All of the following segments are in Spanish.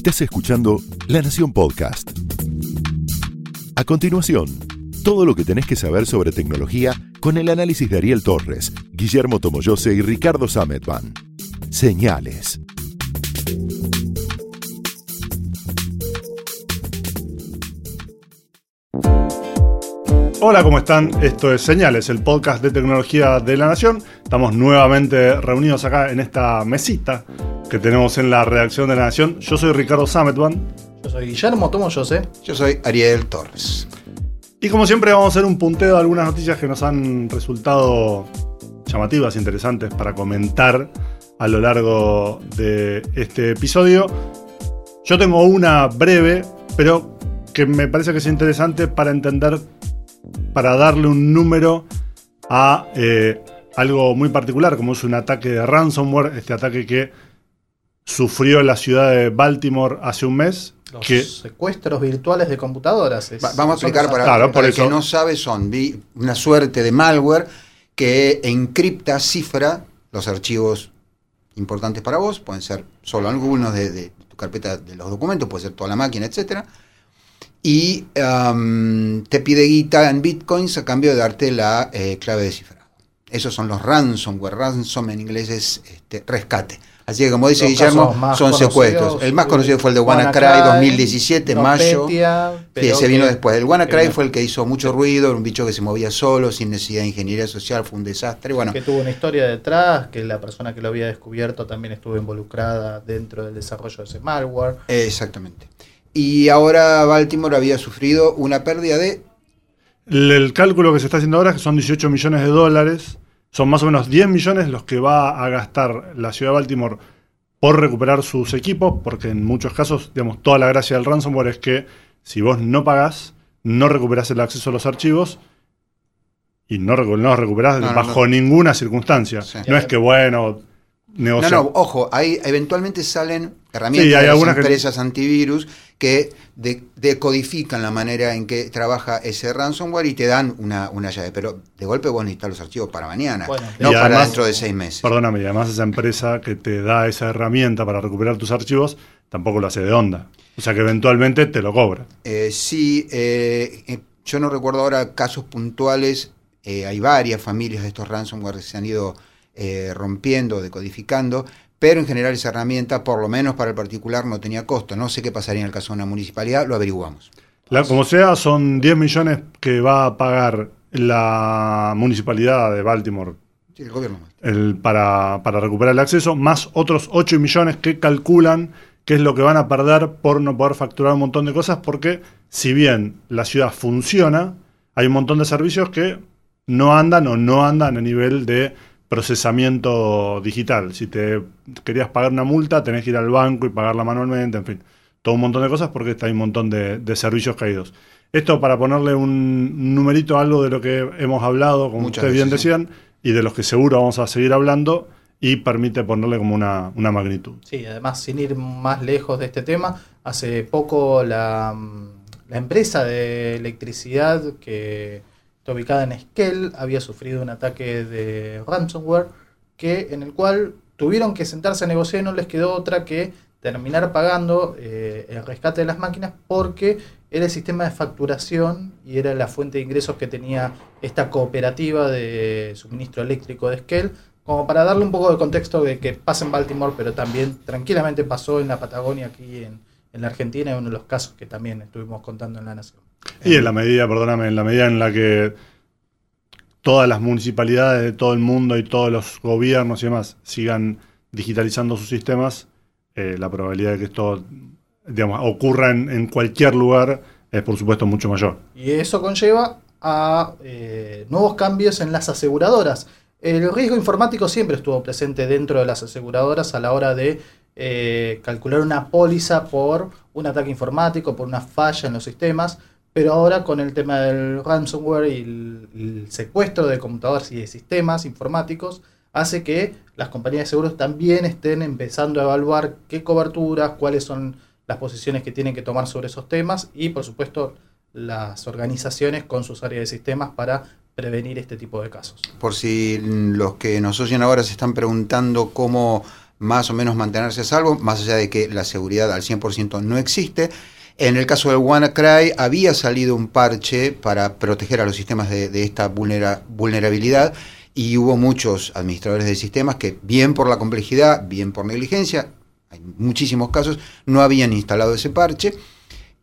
Estás escuchando La Nación Podcast. A continuación, todo lo que tenés que saber sobre tecnología con el análisis de Ariel Torres, Guillermo Tomoyose y Ricardo Sametban. Señales. Hola, ¿cómo están? Esto es Señales, el podcast de tecnología de la Nación. Estamos nuevamente reunidos acá en esta mesita que tenemos en la redacción de la Nación. Yo soy Ricardo Sametban. Yo soy Guillermo Tomo José. Yo soy Ariel Torres. Y como siempre vamos a hacer un punteo de algunas noticias que nos han resultado llamativas, interesantes para comentar a lo largo de este episodio. Yo tengo una breve, pero que me parece que es interesante para entender para darle un número a eh, algo muy particular, como es un ataque de ransomware, este ataque que sufrió la ciudad de Baltimore hace un mes. Los que, secuestros virtuales de computadoras. Es- Va- vamos a explicar para, Claro, para por que no sabe, son vi- una suerte de malware que encripta, cifra los archivos importantes para vos, pueden ser solo algunos de, de tu carpeta de los documentos, puede ser toda la máquina, etcétera, y am, te pide guita en bitcoins a cambio de darte la eh, clave de cifrado. Esos son los ransomware. Ransom en inglés es este, rescate. Así que como dice Los Guillermo, son secuestros. El más conocido fue el de WannaCry WannaCry, 2017, mayo. Nopetia, Sí, pero ese vino que- después. El WannaCry fue el que hizo mucho ruido, era un bicho que se movía solo, sin necesidad de ingeniería social, fue un desastre. Bueno, que tuvo una historia detrás, que la persona que lo había descubierto también estuvo involucrada dentro del desarrollo de ese malware. exactamente. Y ahora Baltimore había sufrido una pérdida de el, el cálculo que se está haciendo ahora es que son 18 millones de dólares. Son más o menos 10 millones los que va a gastar la ciudad de Baltimore por recuperar sus equipos, porque en muchos casos, digamos, toda la gracia del ransomware es que si vos no pagás, no recuperás el acceso a los archivos y no, los recuperás No, bajo no. ninguna circunstancia. Sí. No es que, bueno, No, negociar. no, ojo, hay, eventualmente salen herramientas Sí, hay de las algunas que- empresas antivirus que de- decodifican la manera en que trabaja ese ransomware y te dan una, una llave. Pero de golpe vos necesitas los archivos para mañana, Bueno, no para además- dentro de seis meses. Perdóname, y además esa empresa que te da esa herramienta para recuperar tus archivos tampoco lo hace de onda. O sea que eventualmente te lo cobra. Eh, sí, eh, eh, yo no recuerdo ahora casos puntuales. eh, hay varias familias de estos ransomware que se han ido eh, rompiendo, decodificando, pero en general esa herramienta, por lo menos para el particular, no tenía costo. No sé qué pasaría en el caso de una municipalidad, lo averiguamos. La- como sea, son 10 millones que va a pagar la municipalidad de Baltimore Sí, el gobierno. el- para, para recuperar el acceso, más otros 8 millones que calculan que es lo que van a perder por no poder facturar un montón de cosas, porque si bien la ciudad funciona, hay un montón de servicios que no andan o no andan a nivel de procesamiento digital. Si te querías pagar una multa, tenés que ir al banco y pagarla manualmente, en fin, todo un montón de cosas porque hay un montón de, de servicios caídos. Esto para ponerle un numerito a algo de lo que hemos hablado, como Muchas ustedes bien veces, sí. decían, y de los que seguro vamos a seguir hablando, y permite ponerle como una, una magnitud. Sí, además, sin ir más lejos de este tema, hace poco la, mm, la empresa de electricidad que ubicada en Esquel había sufrido un ataque de ransomware que, en el cual tuvieron que sentarse a negociar y no les quedó otra que terminar pagando eh, el rescate de las máquinas porque era el sistema de facturación y era la fuente de ingresos que tenía esta cooperativa de suministro eléctrico de Esquel como para darle un poco de contexto de que pasa en Baltimore, pero también tranquilamente pasó en la Patagonia, aquí en, en la Argentina, es uno de los casos que también estuvimos contando en la Nación. Y en la medida, perdóname, en la medida en la que todas las municipalidades de todo el mundo y todos los gobiernos y demás sigan digitalizando sus sistemas, eh, la probabilidad de que esto digamos, ocurra en, en cualquier lugar es por supuesto mucho mayor. Y eso conlleva a eh, nuevos cambios en las aseguradoras. El riesgo informático siempre estuvo presente dentro de las aseguradoras a la hora de eh, calcular una póliza por un ataque informático, por una falla en los sistemas, pero ahora con el tema del ransomware y el, secuestro de computadoras y de sistemas informáticos, hace que las compañías de seguros también estén empezando a evaluar qué coberturas, cuáles son las posiciones que tienen que tomar sobre esos temas y por supuesto las organizaciones con sus áreas de sistemas para prevenir este tipo de casos. Por si los que nos oyen ahora se están preguntando cómo más o menos mantenerse a salvo, más allá de que la seguridad al 100% no existe. En el caso del WannaCry había salido un parche para proteger a los sistemas de, esta vulnera- vulnerabilidad y hubo muchos administradores de sistemas que, bien por la complejidad, bien por negligencia, hay muchísimos casos, no habían instalado ese parche.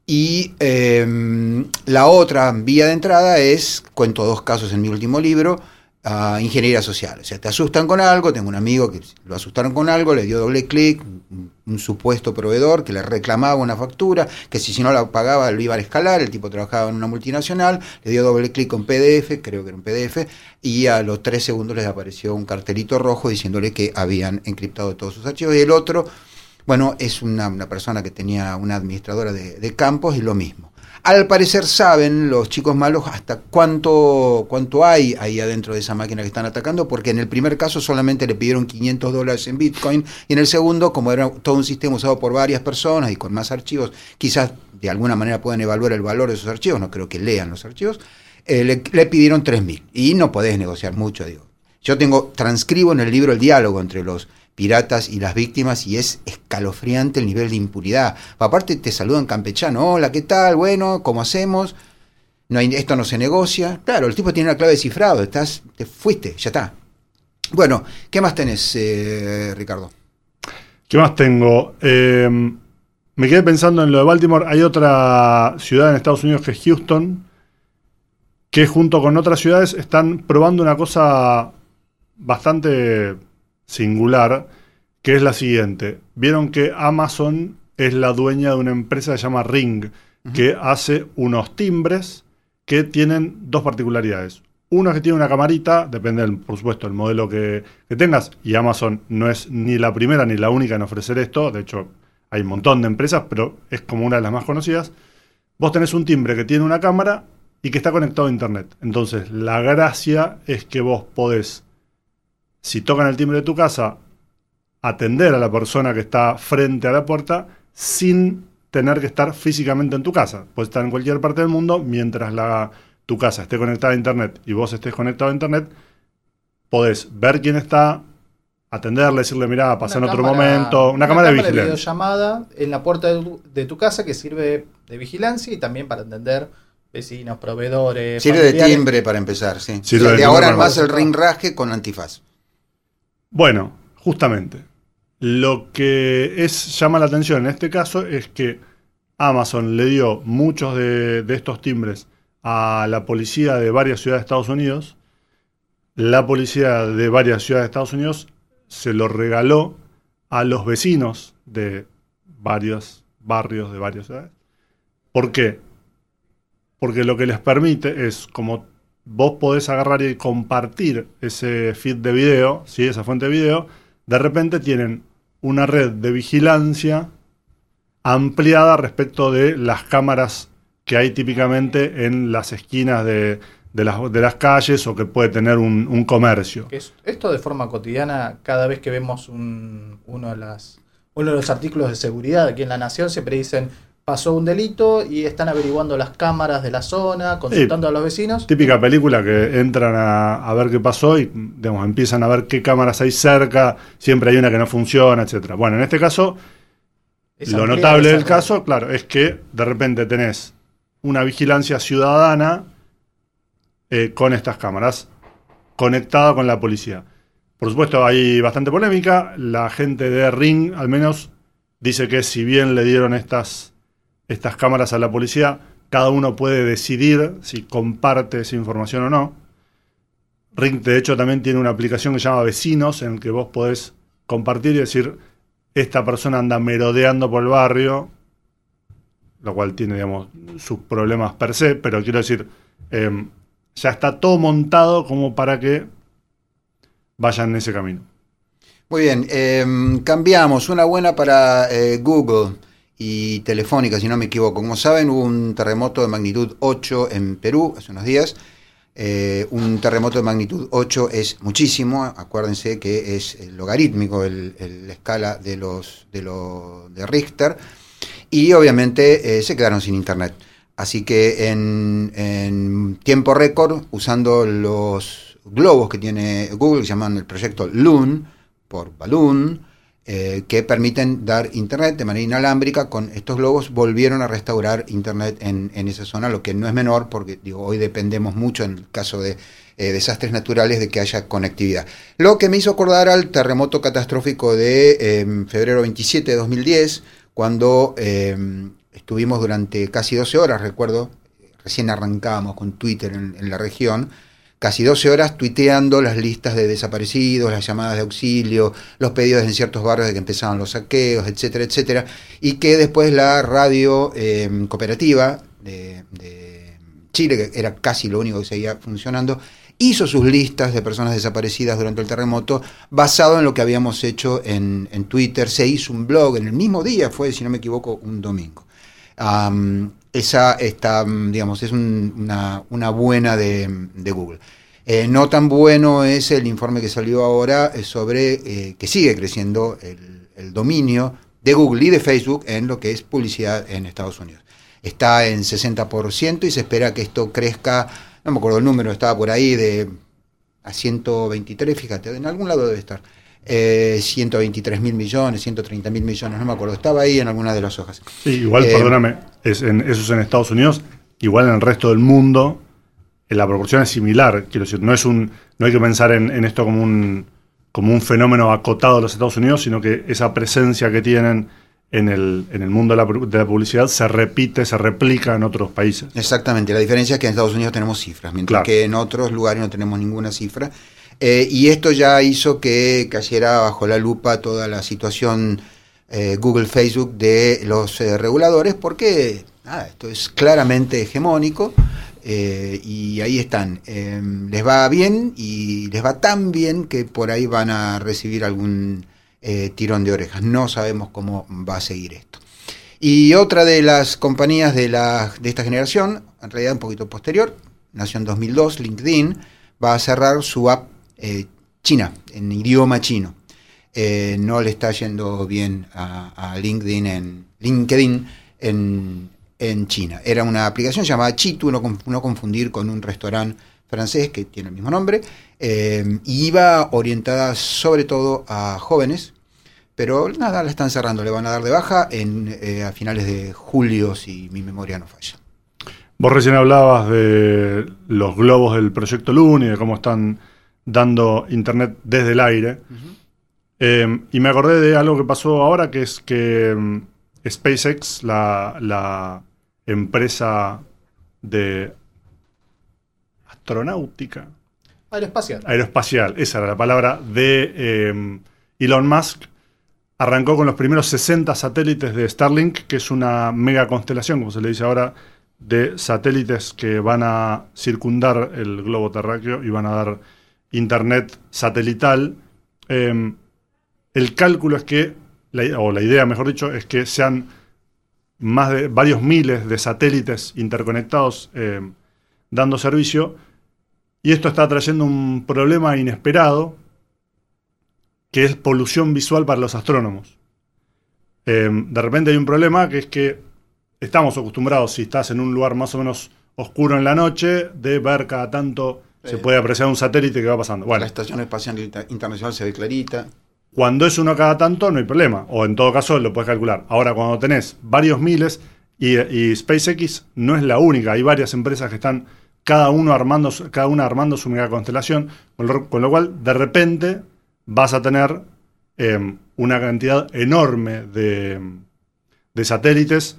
Y eh, la otra vía de entrada es, cuento dos casos en mi último libro, ah, ingeniería social. O sea, te asustan con algo, tengo un amigo que lo asustaron con algo, le dio doble clic, un, supuesto proveedor que le reclamaba una factura, que si, si no la pagaba lo iba a escalar, el tipo trabajaba en una multinacional, le dio doble clic con PDF, creo que era un PDF, y a los tres segundos les apareció un cartelito rojo diciéndole que habían encriptado todos sus archivos. Y el otro, bueno, es una, una persona que tenía una administradora de, de campos y lo mismo. Al parecer saben los chicos malos hasta cuánto, cuánto hay ahí adentro de esa máquina que están atacando, porque en el primer caso solamente le pidieron 500 dólares en Bitcoin y en el segundo, como era todo un sistema usado por varias personas y con más archivos, quizás de alguna manera puedan evaluar el valor de esos archivos, no creo que lean los archivos, eh, le, le pidieron 3.000 y no podés negociar mucho, digo. Yo tengo, transcribo en el libro el diálogo entre los piratas y las víctimas y es escalofriante el nivel de impunidad. Aparte te saludan campechano, hola, ¿qué tal? Bueno, ¿cómo hacemos? No hay, esto no se negocia. Claro, el tipo tiene una clave de cifrado, estás, te fuiste, ya está. Bueno, ¿qué más tenés, eh, Ricardo? ¿Qué más tengo? Eh, me quedé pensando en lo de Baltimore. Hay otra ciudad en Estados Unidos que es Houston, que junto con otras ciudades están probando una cosa bastante singular, que es la siguiente. Vieron que Amazon es la dueña de una empresa que se llama Ring, que hace unos timbres que tienen dos particularidades. Uno es que tiene una camarita, depende, del, por supuesto, del modelo que, que tengas, y Amazon no es ni la primera ni la única en ofrecer esto, de hecho hay un montón de empresas, pero es como una de las más conocidas. Vos tenés un timbre que tiene una cámara y que está conectado a Internet. Entonces, la gracia es que vos podés, si tocan el timbre de tu casa, atender a la persona que está frente a la puerta sin tener que estar físicamente en tu casa. Puedes estar en cualquier parte del mundo mientras la, tu casa esté conectada a Internet y vos estés conectado a Internet, podés ver quién está, atenderle, decirle, mirá, pasa en Una otro cámara- momento, una, cámara de vigilancia. videollamada en la puerta de tu, de tu casa que sirve de vigilancia y también para atender vecinos, proveedores. Sirve de timbre para empezar, sí. Sirve de de timbre ahora más el ring con antifaz. Bueno, justamente. Lo que es, llama la atención en este caso es que Amazon le dio muchos de, de estos timbres a la policía de varias ciudades de Estados Unidos. La policía de varias ciudades de Estados Unidos se lo regaló a los vecinos de varios barrios de varias ciudades. ¿Por qué? Porque lo que les permite es, como vos podés agarrar y compartir ese feed de video, ¿sí? esa fuente de video, de repente tienen una red de vigilancia ampliada respecto de las cámaras que hay típicamente en las esquinas de, de las, de las calles o que puede tener un, un comercio. Esto de forma cotidiana, cada vez que vemos un- uno, de las, uno de los artículos de seguridad aquí en La Nación, siempre dicen, pasó un delito y están averiguando las cámaras de la zona, consultando a los vecinos. Típica película que entran a, a ver qué pasó y digamos, empiezan a ver qué cámaras hay cerca, siempre hay una que no funciona, etcétera. Bueno, en este caso, Lo notable del caso, claro, es que de repente tenés una vigilancia ciudadana eh, con estas cámaras conectada con la policía. Por supuesto, hay bastante polémica. La gente de Ring, al menos, dice que si bien le dieron estas, estas cámaras a la policía, cada uno puede decidir si comparte esa información o no. Ring, de hecho, también tiene una aplicación que se llama Vecinos, en el que vos podés compartir y decir, esta persona anda merodeando por el barrio, lo cual tiene, digamos, sus problemas per se, pero quiero decir, eh, ya está todo montado como para que vayan en ese camino. Muy bien, eh, cambiamos. Una buena para eh, Google y Telefónica, si no me equivoco. Como saben, hubo un terremoto de magnitud 8 en Perú hace unos días. Eh, un terremoto de magnitud 8 es muchísimo. Acuérdense que es logarítmico el, la escala de los de, lo- de Richter. Y obviamente eh, se quedaron sin internet. Así que en, en tiempo récord, usando los globos que tiene Google, que se llaman el proyecto Loon, por Balloon, eh, que permiten dar internet de manera inalámbrica. Con estos globos volvieron a restaurar internet en, en esa zona, lo que no es menor porque digo, hoy dependemos mucho en caso de eh, desastres naturales de que haya conectividad. Lo que me hizo acordar al terremoto catastrófico de em, febrero 27 de 2010, cuando em, estuvimos durante casi 12 horas, recuerdo, recién arrancábamos con Twitter en la región, casi 12 horas tuiteando las listas de desaparecidos, las llamadas de auxilio, los pedidos en ciertos barrios de que empezaban los saqueos, etcétera, etcétera, y que después la radio eh, cooperativa de, Chile, que era casi lo único que seguía funcionando, hizo sus listas de personas desaparecidas durante el terremoto basado en lo que habíamos hecho en, en Twitter, se hizo un blog en el mismo día, fue, si no me equivoco, un domingo. Esa está, digamos, es un, una, buena de, Google. Eh, no tan bueno es el informe que salió ahora sobre eh, que sigue creciendo el, el, dominio de Google y de Facebook en lo que es publicidad en Estados Unidos. Está en 60% y se espera que esto crezca, no me acuerdo el número, estaba por ahí de a 123, fíjate, en algún lado debe estar eh, 123 mil millones, 130 mil millones, no me acuerdo, estaba ahí en alguna de las hojas. Sí, igual, eh, perdóname, es en, eso es en Estados Unidos, igual en el resto del mundo, la proporción es similar, quiero decir, no, es un, no hay que pensar en, en esto como un, como un fenómeno acotado de los Estados Unidos, sino que esa presencia que tienen en el, en el mundo de la, de la, publicidad se repite, se replica en otros países. Exactamente, la diferencia es que en Estados Unidos tenemos cifras, mientras claro. que en otros lugares no tenemos ninguna cifra. Eh, y esto ya hizo que cayera bajo la lupa toda la situación eh, Google, Facebook de los eh, reguladores, porque esto es claramente hegemónico y ahí están. les va bien y les va tan bien que por ahí van a recibir algún tirón de orejas. No sabemos cómo va a seguir esto. Y otra de las compañías de, de esta generación, en realidad un poquito posterior, nació en 2002, LinkedIn, va a cerrar su app eh, China, en idioma chino. Eh, no le está yendo bien a, LinkedIn, en, LinkedIn en, en, China. Era una aplicación llamada Chitu, no, confundir con un restaurante francés que tiene el mismo nombre, eh, iba orientada sobre todo a jóvenes, pero nada, la están cerrando, le van a dar de baja en, a finales de julio, si mi memoria no falla. Vos recién hablabas de los globos del proyecto Luna y de cómo están dando internet desde el aire. Uh -huh. eh, y me acordé de algo que pasó ahora, que es que um, SpaceX, la, la, empresa de astronáutica. Aeroespacial. Aeroespacial, esa era la palabra, de eh, Elon Musk, arrancó con los primeros 60 satélites de Starlink, que es una mega constelación, como se le dice ahora, de satélites que van a circundar el globo terráqueo y van a dar internet satelital, eh, el cálculo es que, o la idea mejor dicho, es que sean más de varios miles de satélites interconectados eh, dando servicio, y esto está trayendo un problema inesperado, que es polución visual para los astrónomos. Eh, de repente hay un problema que es que estamos acostumbrados, si estás en un lugar más o menos oscuro en la noche, de ver cada tanto se puede apreciar un satélite que va pasando. Bueno, la Estación Espacial Internacional se ve clarita. Cuando es uno cada tanto, no hay problema. O en todo caso, lo puedes calcular. Ahora, cuando tenés varios miles, y, y SpaceX no es la única, hay varias empresas que están cada, uno armando, cada una armando su mega constelación, con lo, con lo cual, de repente, vas a tener eh, una cantidad enorme de, de satélites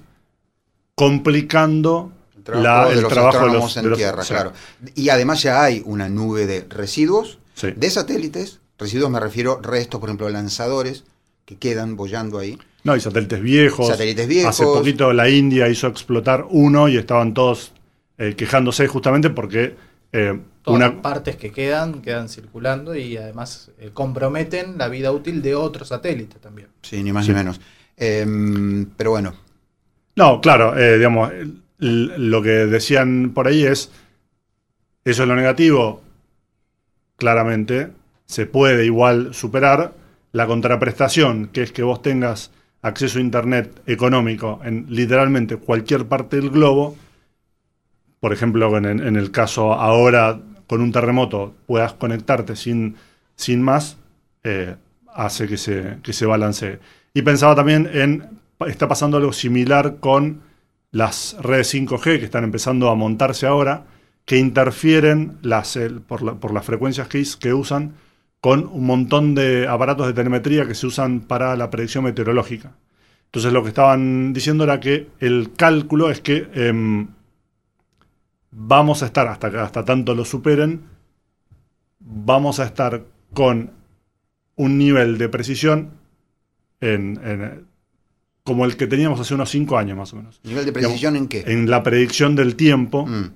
complicando trabajo la, el de los trabajo de los, en de los, tierra, sí. claro. Y además ya hay una nube de residuos, sí. de satélites, residuos me refiero restos, por ejemplo, lanzadores que quedan bollando ahí. No, y satélites viejos. Satélites viejos. Hace poquito la India hizo explotar uno y estaban todos eh, quejándose justamente porque eh, Todas una... partes que quedan quedan circulando y además eh, comprometen la vida útil de otros satélites también. Sí, ni más sí. ni menos. Eh, pero bueno. No, claro, eh, digamos, lo que decían por ahí es, eso es lo negativo, claramente, se puede igual superar. La contraprestación, que es que vos tengas acceso a Internet económico en literalmente cualquier parte del globo, por ejemplo, en, el caso ahora con un terremoto puedas conectarte sin, sin más, eh, hace que se, que se balancee. Y pensaba también en, está pasando algo similar con las redes 5G que están empezando a montarse ahora, que interfieren por, las frecuencias que, usan con un montón de aparatos de telemetría que se usan para la predicción meteorológica. Entonces lo que estaban diciendo era que el cálculo es que em, vamos a estar, hasta hasta tanto lo superen, vamos a estar con un nivel de precisión en, como el que teníamos hace unos 5 años más o menos. ¿Nivel de precisión en qué? En la predicción del tiempo. Mm.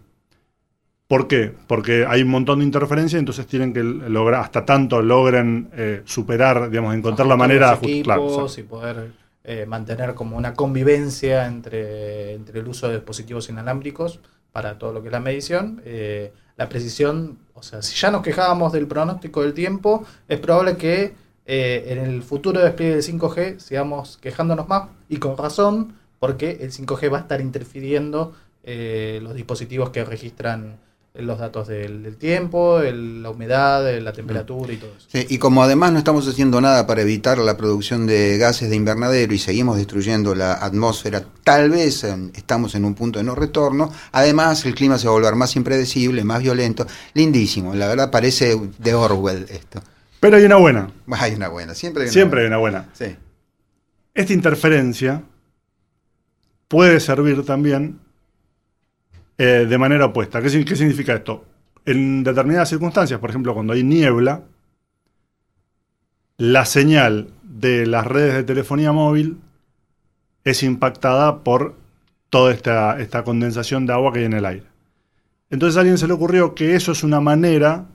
¿Por qué? Porque hay un montón de interferencia, entonces tienen que lograr, hasta tanto logren eh, superar, digamos, encontrar la manera de equipos y poder eh, mantener como una convivencia entre, entre el uso de dispositivos inalámbricos para todo lo que es la medición. Eh, la precisión, o sea, si ya nos quejábamos del pronóstico del tiempo, es probable que eh, en el futuro despliegue del 5G sigamos quejándonos más y con razón, porque el 5G va a estar interfiriendo eh, los dispositivos que registran los datos del, tiempo, la humedad, la temperatura y todo eso. y como además no estamos haciendo nada para evitar la producción de gases de invernadero y seguimos destruyendo la atmósfera, tal vez estamos en un punto de no retorno, además el clima se va a volver más impredecible, más violento, lindísimo, la verdad parece de Orwell esto. Pero hay una buena. Hay una buena, siempre hay una siempre buena. hay una buena. Sí. Esta interferencia puede servir también eh, de manera opuesta. ¿Qué, significa esto? En determinadas circunstancias, por ejemplo, cuando hay niebla, la señal de las redes de telefonía móvil es impactada por toda esta, esta, condensación de agua que hay en el aire. Entonces a alguien se le ocurrió que eso es una manera,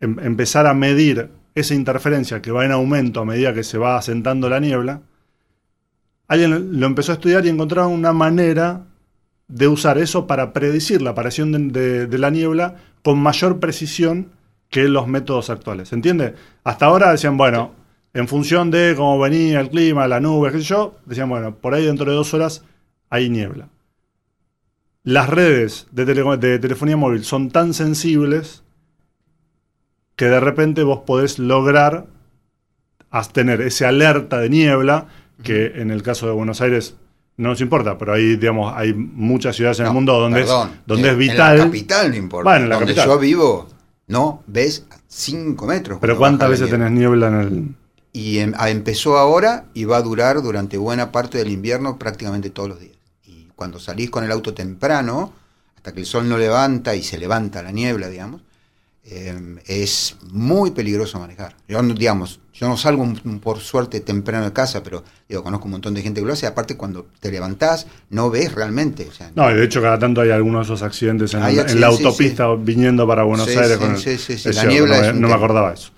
em, empezar a medir esa interferencia que va en aumento a medida que se va asentando la niebla. Alguien lo empezó a estudiar y encontraron una manera de usar eso para predecir la aparición de, la niebla con mayor precisión que los métodos actuales. ¿Se entiende? Hasta ahora decían, bueno, en función de cómo venía el clima, la nube, qué sé yo, decían, bueno, por ahí dentro de dos horas hay niebla. Las redes de, de telefonía móvil son tan sensibles que de repente vos podés lograr tener ese alerta de niebla que en el caso de Buenos Aires no nos importa, pero hay, digamos, hay muchas ciudades en el mundo donde, es, donde es vital. En la capital no importa. Bueno, en la donde yo vivo, no ves 5 metros. Pero ¿cuántas veces tenés niebla en el.? Y em, empezó ahora y va a durar durante buena parte del invierno prácticamente todos los días. Y cuando salís con el auto temprano, hasta que el sol no levanta y se levanta la niebla, digamos, Em, es muy peligroso manejar. Yo, digamos, yo no salgo por suerte temprano de casa, pero digo, conozco un montón de gente que lo hace. Aparte, cuando te levantás, no ves realmente. no, de hecho, cada tanto hay algunos de esos accidentes en, la autopista viniendo para Buenos Aires. con la niebla. No, me, acordaba eso.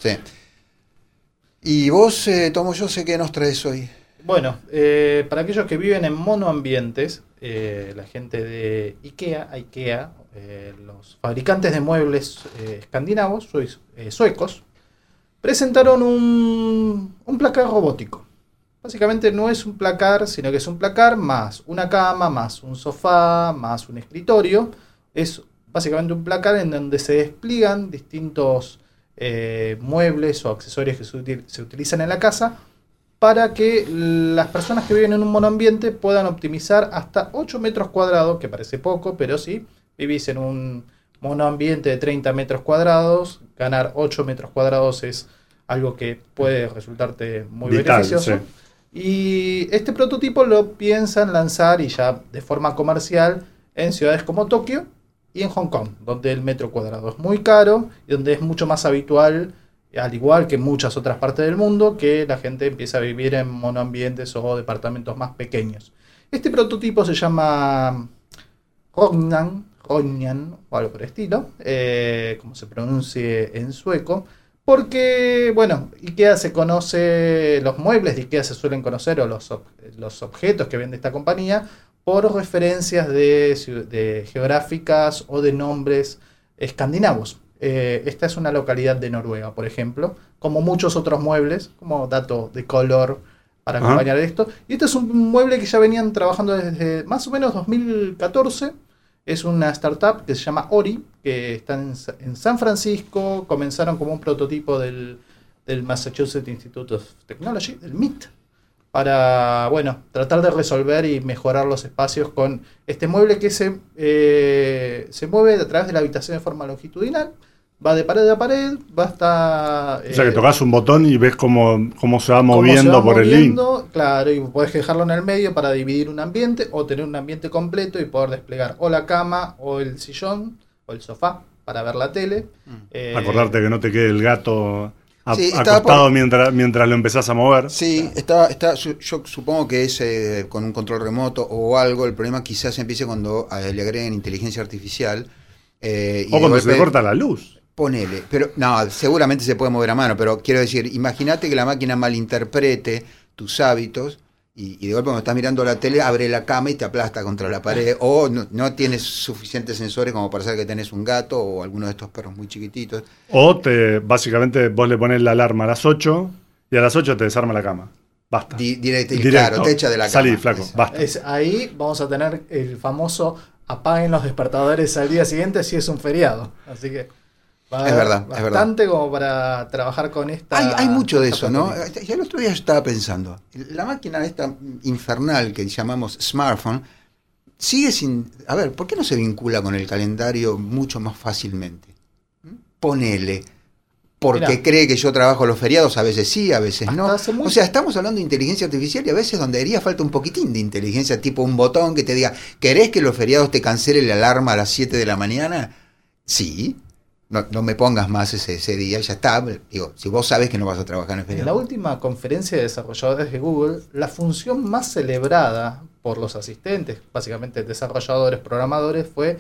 Y vos, eh, Tomo, yo sé que nos traes hoy. Bueno, eh, para aquellos que viven en monoambientes, eh, la gente de IKEA, IKEA eh, los fabricantes de muebles eh, escandinavos, eh, suecos, presentaron un, un placar robótico. Básicamente no es un placar, sino que es un placar más una cama, más un sofá, más un escritorio. Es básicamente un placar en donde se despliegan distintos muebles o accesorios que se, utilizan en la casa para que las personas que viven en un monoambiente puedan optimizar hasta 8 metros cuadrados, que parece poco, pero sí, vivís en un monoambiente de 30 metros cuadrados, ganar 8 metros cuadrados es algo que puede resultarte muy beneficioso. Y este prototipo lo piensan lanzar y ya de forma comercial en ciudades como Tokio y en Hong Kong, donde el metro cuadrado es muy caro y donde es mucho más habitual, al igual que en muchas otras partes del mundo, que la gente empieza a vivir en monoambientes o departamentos más pequeños. Este prototipo se llama Rognan, O algo por el estilo, eh, como se pronuncie en sueco, porque, bueno, IKEA se conoce, los muebles de IKEA se suelen conocer, o los, los objetos que vende esta compañía, por referencias de, geográficas o de nombres escandinavos. Eh, esta es una localidad de Noruega, por ejemplo, como muchos otros muebles, como dato de color para acompañar esto. Y este es un mueble que ya venían trabajando desde más o menos 2014 es una startup que se llama Ori, que está en, San Francisco, comenzaron como un prototipo del, Massachusetts Institute of Technology, del MIT, para, bueno, tratar de resolver y mejorar los espacios con este mueble que se, eh, se mueve a través de la habitación de forma longitudinal, va de pared a pared, va hasta... o sea que eh, tocas un botón y ves cómo, cómo se va cómo se moviendo va por el link. moviendo, Claro, y puedes dejarlo en el medio para dividir un ambiente o tener un ambiente completo y poder desplegar o la cama o el sillón o el sofá para ver la tele. Eh, Acordarte que no te quede el gato a- Sí, acostado por- mientras, mientras lo empezás a mover. Sí, está, está, yo, yo supongo que es eh, con un control remoto o algo. El problema quizás empiece cuando eh, le agreguen inteligencia artificial. eh, y O cuando se te corta la luz. Ponele, pero no, seguramente se puede mover a mano, pero quiero decir, imagínate que la máquina malinterprete tus hábitos y, y de golpe cuando estás mirando la tele abre la cama y te aplasta contra la pared o no, no tienes suficientes sensores como para saber que tenés un gato o alguno de estos perros muy chiquititos. O te, básicamente vos le pones la alarma a las 8 y a las 8 te desarma la cama. Basta. Di- directo, claro, te echa de la Salí, cama. flaco, Eso. basta. es- ahí vamos a tener el famoso apaguen los despertadores al día siguiente si es un feriado. Así que va Es verdad, es verdad. bastante como para trabajar con esta. Hay, hay mucho de eso, ¿no? Ya el otro día yo estaba pensando, la máquina esta infernal que llamamos smartphone sigue sin... A ver, ¿por qué no se vincula con el calendario mucho más fácilmente? ¿Mm? Ponele. Porque Mirá. cree que yo trabajo los feriados, a veces sí, a veces no. Hasta hace muy- O sea, estamos hablando de inteligencia artificial y a veces donde haría falta un poquitín de inteligencia, tipo un botón que te diga, ¿querés que los feriados te cancele la alarma a las 7 de la mañana? Sí. No, no me pongas más ese, ese día, ya está. Digo, si vos sabes que no vas a trabajar en el En la última conferencia de desarrolladores de Google, la función más celebrada por los asistentes, básicamente desarrolladores, programadores, fue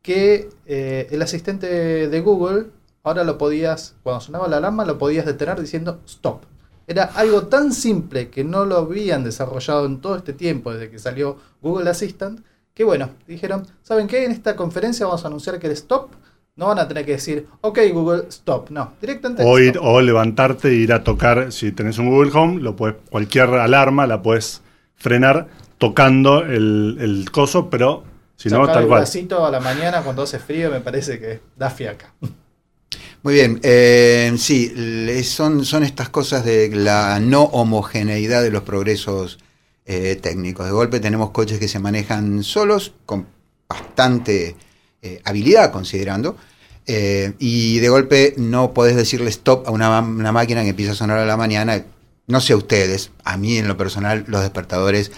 que eh, el asistente de Google ahora lo podías, cuando sonaba la alarma, lo podías detener diciendo stop. Era algo tan simple que no lo habían desarrollado en todo este tiempo desde que salió Google Assistant, que bueno, dijeron, ¿saben qué? En esta conferencia vamos a anunciar que el stop no van a tener que decir, ok Google, stop. No, directamente O, ir, o levantarte e ir a tocar, si tenés un Google Home, lo puedes, cualquier alarma la puedes frenar tocando el, el coso, pero si no, Sacar tal el cual. vasito a la mañana cuando hace frío me parece que da fiaca. Muy bien, eh, sí, son, son estas cosas de la no homogeneidad de los progresos eh, técnicos. De golpe tenemos coches que se manejan solos, con bastante eh, habilidad considerando, eh, y de golpe no podés decirle stop a una, una máquina que empieza a sonar a la mañana. No sé a ustedes, a mí en lo personal los despertadores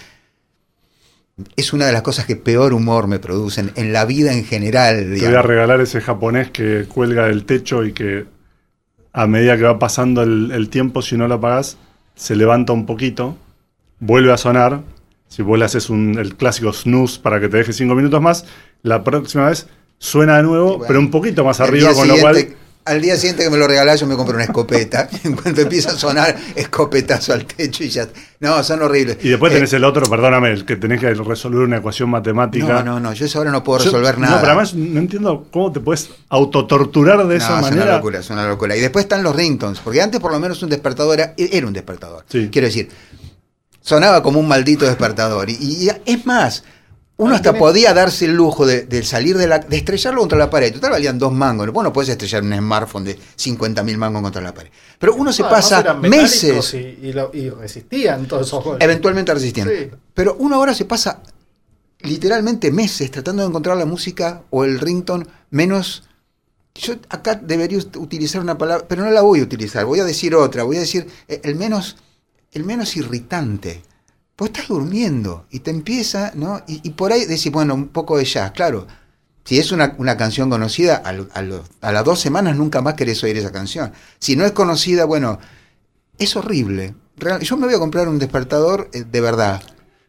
es una de las cosas que peor humor me producen en la vida en general. Te voy a regalar ese japonés que cuelga del techo y que a medida que va pasando el, el tiempo, si no lo apagás, se levanta un poquito, vuelve a sonar. Si vos le haces un- el clásico snooze para que te deje cinco minutos más, la próxima vez suena de nuevo, bueno, pero un poquito más arriba, con lo cual Al día siguiente que me lo regalás, yo me compro una escopeta. En cuanto empieza a sonar, escopetazo al techo y ya. No, son horribles. Y después Eh, tenés el otro, perdóname, el que tenés que resolver una ecuación matemática. No, no, no, yo eso ahora no puedo Yo- resolver nada. No, pero además no entiendo cómo te puedes autotorturar de esa No, es manera. una locura, es una locura. Y después están los ringtones, porque antes por lo menos un despertador era, era un despertador. Sí. Quiero decir, sonaba como un maldito despertador. Y, y es más, uno hasta podía darse el lujo de, de salir de la. de estrellarlo contra la pared. Total valían dos mangos. Vos no podés estrellar un smartphone de 50 mil mangos contra la pared. Pero uno se No, pasa meses. Y, y lo- y resistían todos esos golpes. Eventualmente resistiendo. Sí. Pero uno ahora se pasa literalmente meses tratando de encontrar la música o el ringtone menos. Yo acá debería ut- utilizar una palabra, pero no la voy a utilizar. Voy a decir otra. Voy a decir eh, el menos, el menos irritante. Vos estás durmiendo y te empieza, ¿no? Y, por ahí decís, bueno, un poco de jazz, claro. Si es una, una canción conocida, a, a las dos semanas nunca más querés oír esa canción. Si no es conocida, bueno, es horrible. Yo me voy a comprar un despertador eh, de verdad.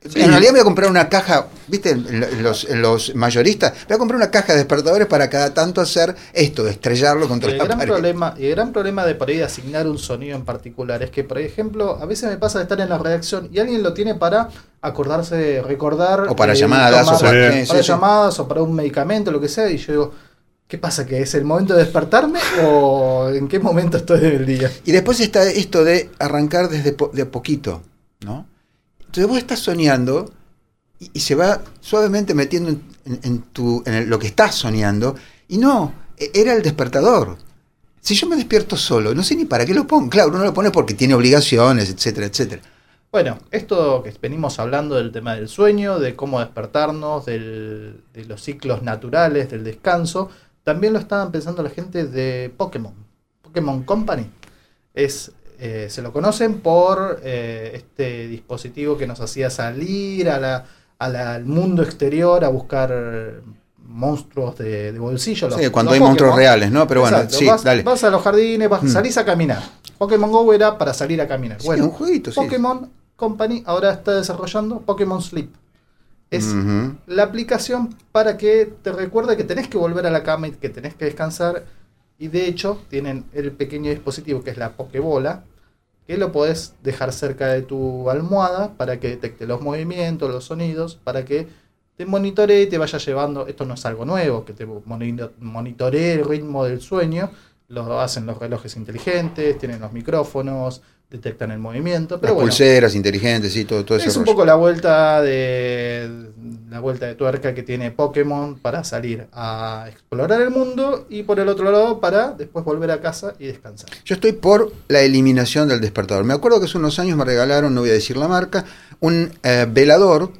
En realidad me voy a comprar una caja, ¿viste? Los, los mayoristas, voy a comprar una caja de despertadores para cada tanto hacer esto, estrellarlo contra el la gran pared. problema y el gran problema de por ahí de asignar un sonido en particular es que por ejemplo a veces me pasa de estar en la redacción y alguien lo tiene para acordarse recordar O para eh, llamadas, tomar- o para- sí, para sí, sí. llamadas o para un medicamento lo que sea y yo digo ¿qué pasa? ¿que es el momento de despertarme o en qué momento estoy del día? Y después está esto de arrancar desde po- de poquito, ¿no? Entonces vos estás soñando y, se va suavemente metiendo en, tu, en lo que estás soñando y no, e- era el despertador. Si yo me despierto solo, no sé ni para qué lo pongo. Claro, uno lo pone porque tiene obligaciones, etcétera, etcétera. Bueno, esto que venimos hablando del tema del sueño, de cómo despertarnos, de los ciclos naturales, del descanso, también lo estaban pensando la gente de Pokémon. Pokémon Company. Es, eh, se lo conocen por eh, este dispositivo que nos hacía salir a la- a la- al mundo exterior a buscar monstruos de, de bolsillo. Sí, cuando los hay monstruos reales, ¿no? Pero bueno, sí, vas, dale. vas a los jardines, vas, Mm. salís a caminar. Pokémon Go era para salir a caminar. Sí, bueno, un jueguito, sí. Pokémon Company ahora está desarrollando Pokémon Sleep. Es la aplicación para que te recuerde que tenés que volver a la cama y que tenés que descansar. Y de hecho, tienen el pequeño dispositivo que es la Pokébola, que lo podés dejar cerca de tu almohada para que detecte los movimientos, los sonidos, para que te monitoree y te vaya llevando. Esto no es algo nuevo, que te monito- monitoree el ritmo del sueño. Lo hacen los relojes inteligentes, tienen los micrófonos, detectan el movimiento. Pero Las bueno, pulseras inteligentes, sí, todo, todo ese es un rollo. poco la vuelta de la vuelta de tuerca que tiene Pokémon para salir a explorar el mundo y por el otro lado para después volver a casa y descansar. Yo estoy por la eliminación del despertador. Me acuerdo que hace unos años me regalaron, no voy a decir la marca, un eh, velador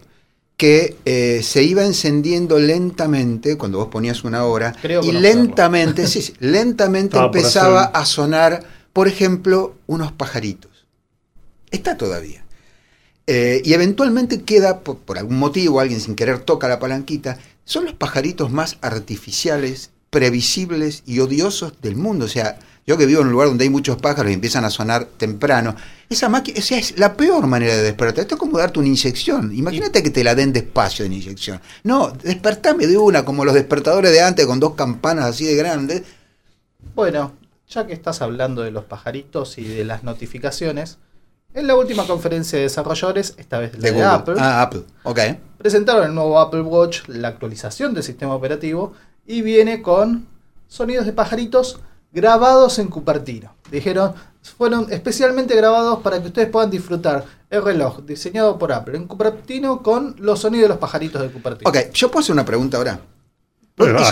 que eh, se iba encendiendo lentamente cuando vos ponías una hora Creo y lentamente, sí, sí, lentamente empezaba a sonar, por ejemplo, unos pajaritos. Está todavía. Eh, y eventualmente queda, por, por algún motivo, alguien sin querer toca la palanquita, son los pajaritos más artificiales, previsibles y odiosos del mundo. O sea, yo que vivo en un lugar donde hay muchos pájaros y empiezan a sonar temprano, esa máquina, o sea, es la peor manera de despertar. Esto es como darte una inyección. Imagínate que te la den despacio de inyección. No, despertame de una, como los despertadores de antes con dos campanas así de grandes. Bueno, ya que estás hablando de los pajaritos y de las notificaciones, en la última conferencia de desarrolladores, esta vez la De de. Apple, Ah, Apple. Ok. presentaron el nuevo Apple Watch, la actualización del sistema operativo, y viene con sonidos de pajaritos grabados en Cupertino. Dijeron, fueron especialmente grabados para que ustedes puedan disfrutar el reloj diseñado por Apple en Cupertino con los sonidos de los pajaritos de Cupertino. Ok, yo puedo hacer una pregunta ahora.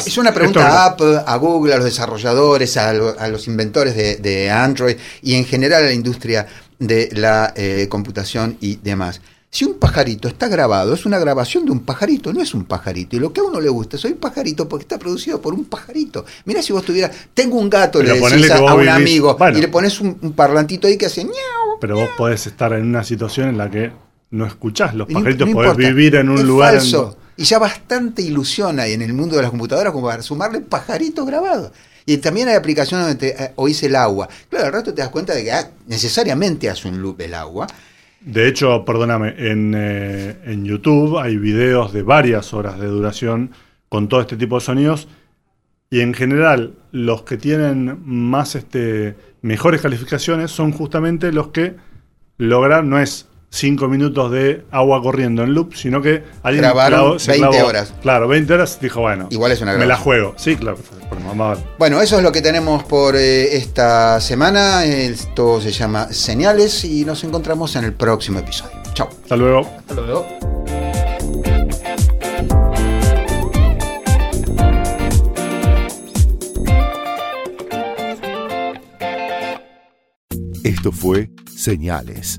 Es, una pregunta Esto- a Apple, a Google, a los desarrolladores, a, lo- a los inventores de, de Android y en general a la industria de la eh, computación y demás. Si un pajarito está grabado, es una grabación de un pajarito, no es un pajarito. Y lo que a uno le gusta, soy un pajarito porque está producido por un pajarito. Mira si vos tuvieras, tengo un gato, Pero le decís a, un vivís- amigo bueno. y le pones un, un parlantito ahí que hace ñau. Pero vos podés estar en una situación en la que no escuchás los Y no- pajaritos, no podés importa. vivir en un Es lugar falso. Y ya bastante ilusión hay en el mundo de las computadoras como para sumarle pajaritos grabados. Y también hay aplicaciones donde te, eh, oís el agua. Claro, al rato te das cuenta de que ah, necesariamente hace un loop el agua. De hecho, perdóname, en, eh, en YouTube hay videos de varias horas de duración con todo este tipo de sonidos. Y en general, los que tienen más este, mejores calificaciones son justamente los que logran, no es 5 minutos de agua corriendo en loop, sino que alguien Grabaron se 20 horas. Claro, 20 horas dijo, bueno, Igual es una me la grabación. juego. Sí, claro. Bueno, eso es lo que tenemos por eh, esta semana. Esto se llama Señales y nos encontramos en el próximo episodio. Chao. Hasta luego. Hasta luego. Esto fue Señales,